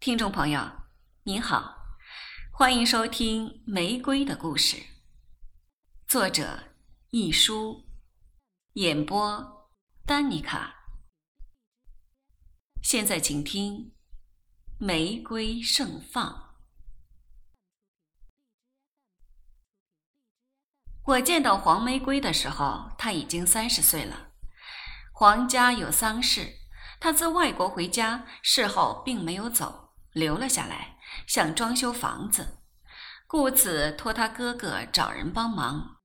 听众朋友，您好，欢迎收听《玫瑰的故事》，作者易舒，演播丹妮卡。现在请听《玫瑰盛放》。我见到黄玫瑰的时候，她已经三十岁了。黄家有丧事，她自外国回家，事后并没有走。留了下来，想装修房子，故此托他哥哥找人帮忙。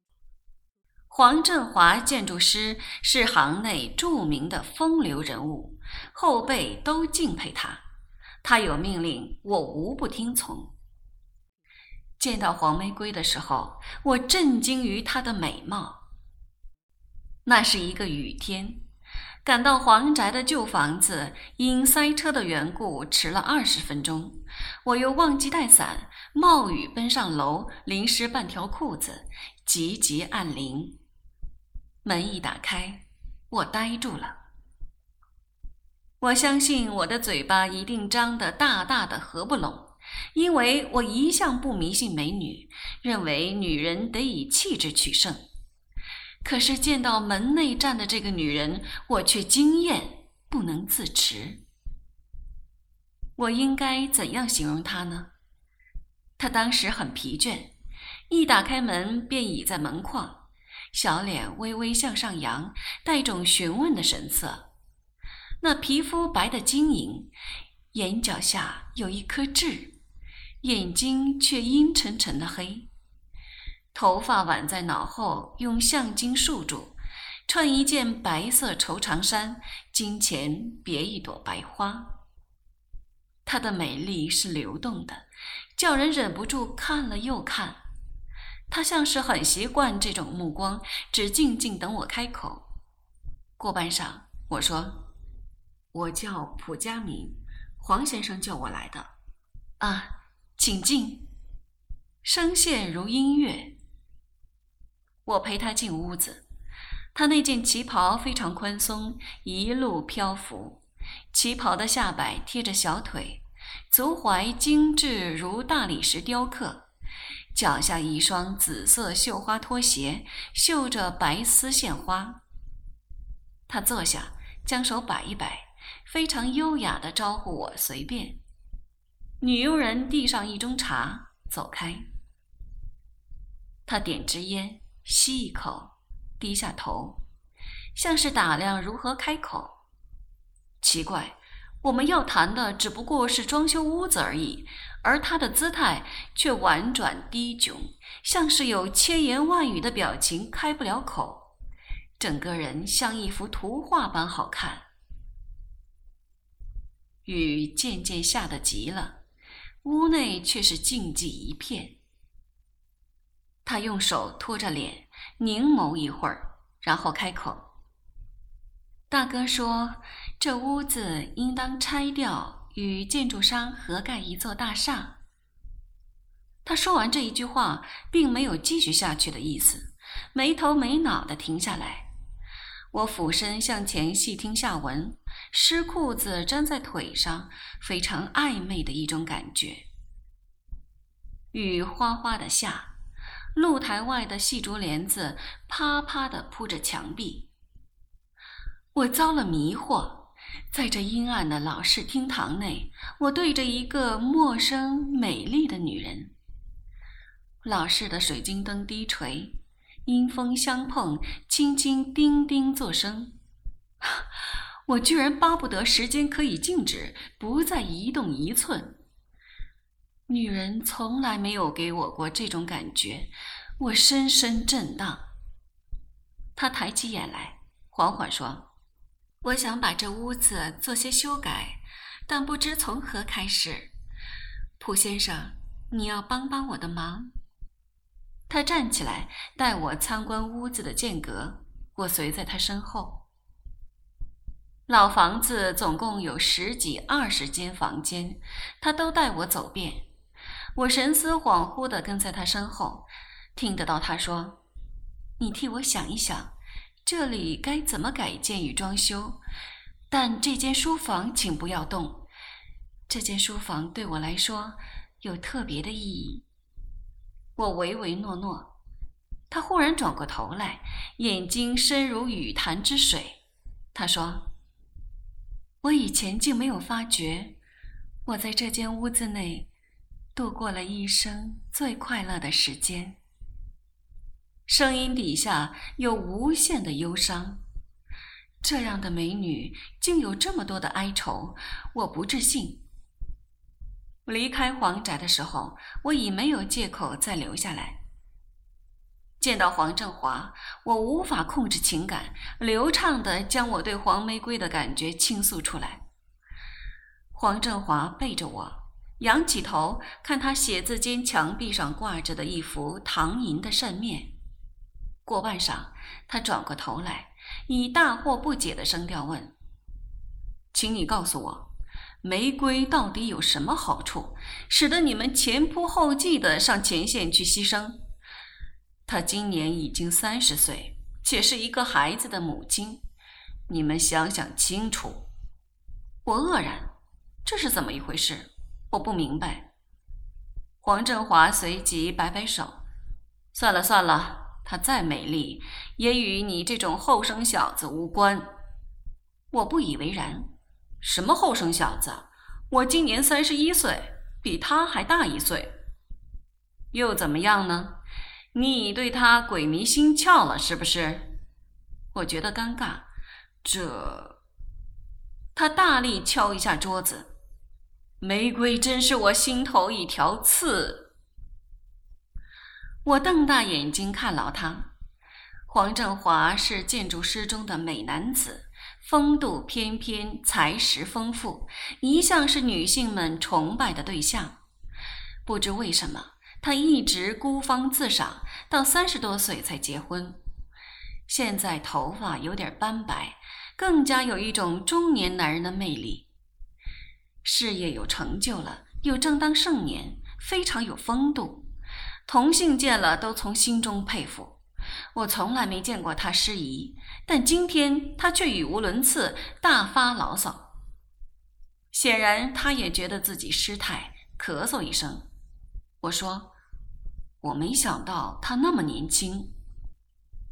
黄振华建筑师是行内著名的风流人物，后辈都敬佩他。他有命令，我无不听从。见到黄玫瑰的时候，我震惊于她的美貌。那是一个雨天。赶到黄宅的旧房子，因塞车的缘故迟了二十分钟。我又忘记带伞，冒雨奔上楼，淋湿半条裤子，急急按铃。门一打开，我呆住了。我相信我的嘴巴一定张得大大的合不拢，因为我一向不迷信美女，认为女人得以气质取胜。可是见到门内站的这个女人，我却惊艳不能自持。我应该怎样形容她呢？她当时很疲倦，一打开门便倚在门框，小脸微微向上扬，带一种询问的神色。那皮肤白得晶莹，眼角下有一颗痣，眼睛却阴沉沉的黑。头发挽在脑后，用橡筋束住，穿一件白色绸长衫，襟前别一朵白花。她的美丽是流动的，叫人忍不住看了又看。她像是很习惯这种目光，只静静等我开口。过半晌，我说：“我叫蒲佳明，黄先生叫我来的。”啊，请进。声线如音乐。我陪他进屋子，他那件旗袍非常宽松，一路漂浮。旗袍的下摆贴着小腿，足踝精致如大理石雕刻，脚下一双紫色绣花拖鞋，绣着白丝线花。他坐下，将手摆一摆，非常优雅地招呼我随便。女佣人递上一盅茶，走开。他点支烟。吸一口，低下头，像是打量如何开口。奇怪，我们要谈的只不过是装修屋子而已，而他的姿态却婉转低窘，像是有千言万语的表情开不了口，整个人像一幅图画般好看。雨渐渐下得急了，屋内却是静寂一片。他用手托着脸，凝眸一会儿，然后开口：“大哥说，这屋子应当拆掉，与建筑商合盖一座大厦。”他说完这一句话，并没有继续下去的意思，没头没脑的停下来。我俯身向前细听下文，湿裤子粘在腿上，非常暧昧的一种感觉。雨哗哗的下。露台外的细竹帘子啪啪地铺着墙壁。我遭了迷惑，在这阴暗的老式厅堂内，我对着一个陌生美丽的女人。老式的水晶灯低垂，阴风相碰，轻轻叮叮作声。我居然巴不得时间可以静止，不再移动一寸。女人从来没有给我过这种感觉，我深深震荡。她抬起眼来，缓缓说：“我想把这屋子做些修改，但不知从何开始。蒲先生，你要帮帮我的忙。”他站起来，带我参观屋子的间隔，我随在他身后。老房子总共有十几、二十间房间，他都带我走遍。我神思恍惚地跟在他身后，听得到他说：“你替我想一想，这里该怎么改建与装修。但这间书房请不要动，这间书房对我来说有特别的意义。我唯唯诺诺。他忽然转过头来，眼睛深如雨潭之水。他说：“我以前竟没有发觉，我在这间屋子内度过了一生最快乐的时间。”声音底下有无限的忧伤。这样的美女竟有这么多的哀愁，我不置信。离开黄宅的时候，我已没有借口再留下来。见到黄振华，我无法控制情感，流畅地将我对黄玫瑰的感觉倾诉出来。黄振华背着我，仰起头看他写字间墙壁上挂着的一幅唐寅的扇面。过半晌，他转过头来，以大惑不解的声调问：“请你告诉我，玫瑰到底有什么好处，使得你们前仆后继的上前线去牺牲？她今年已经三十岁，且是一个孩子的母亲，你们想想清楚。”我愕然，这是怎么一回事？我不明白。黄振华随即摆摆手：“算了算了。”她再美丽，也与你这种后生小子无关。我不以为然。什么后生小子？我今年三十一岁，比他还大一岁。又怎么样呢？你对他鬼迷心窍了，是不是？我觉得尴尬。这……他大力敲一下桌子。玫瑰真是我心头一条刺。我瞪大眼睛看牢他。黄振华是建筑师中的美男子，风度翩翩，才识丰富，一向是女性们崇拜的对象。不知为什么，他一直孤芳自赏，到三十多岁才结婚。现在头发有点斑白，更加有一种中年男人的魅力。事业有成就了，又正当盛年，非常有风度。同性见了都从心中佩服。我从来没见过他失仪，但今天他却语无伦次，大发牢骚。显然，他也觉得自己失态，咳嗽一声。我说：“我没想到她那么年轻。”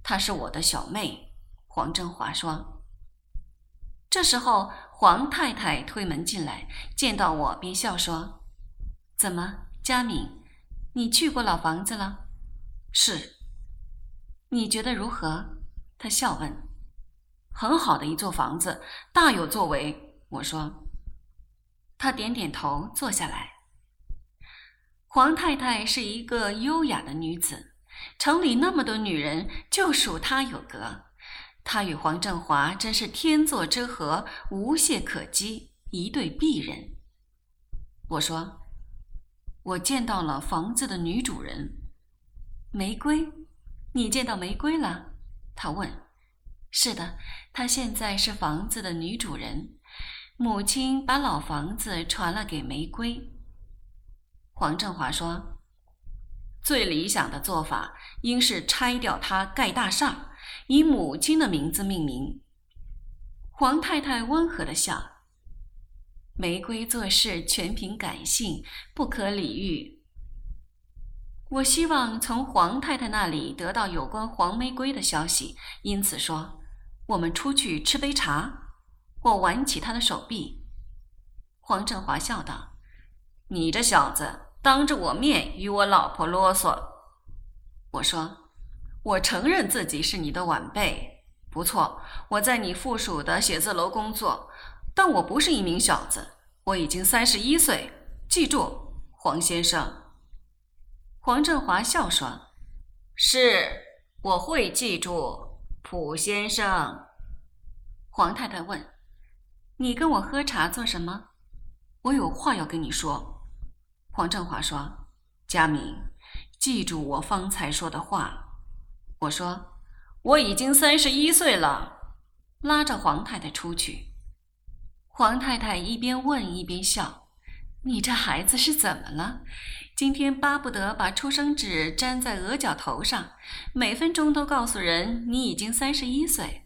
她是我的小妹。黄振华说。这时候，黄太太推门进来，见到我便笑说：“怎么，佳敏？”你去过老房子了？是。你觉得如何？他笑问。很好的一座房子，大有作为。我说。他点点头，坐下来。黄太太是一个优雅的女子，城里那么多女人，就属她有格。她与黄振华真是天作之合，无懈可击，一对璧人。我说。我见到了房子的女主人，玫瑰。你见到玫瑰了？他问。是的，她现在是房子的女主人。母亲把老房子传了给玫瑰。黄振华说：“最理想的做法应是拆掉它，盖大厦，以母亲的名字命名。”黄太太温和的笑。玫瑰做事全凭感性，不可理喻。我希望从黄太太那里得到有关黄玫瑰的消息，因此说：“我们出去吃杯茶。”我挽起他的手臂。黄振华笑道：“你这小子，当着我面与我老婆啰嗦。”我说：“我承认自己是你的晚辈，不错，我在你附属的写字楼工作。”但我不是一名小子，我已经三十一岁。记住，黄先生。黄振华笑说：“是，我会记住，普先生。”黄太太问：“你跟我喝茶做什么？”我有话要跟你说。黄振华说：“佳敏，记住我方才说的话。”我说：“我已经三十一岁了。”拉着黄太太出去。黄太太一边问一边笑：“你这孩子是怎么了？今天巴不得把出生纸粘在额角头上，每分钟都告诉人你已经三十一岁。”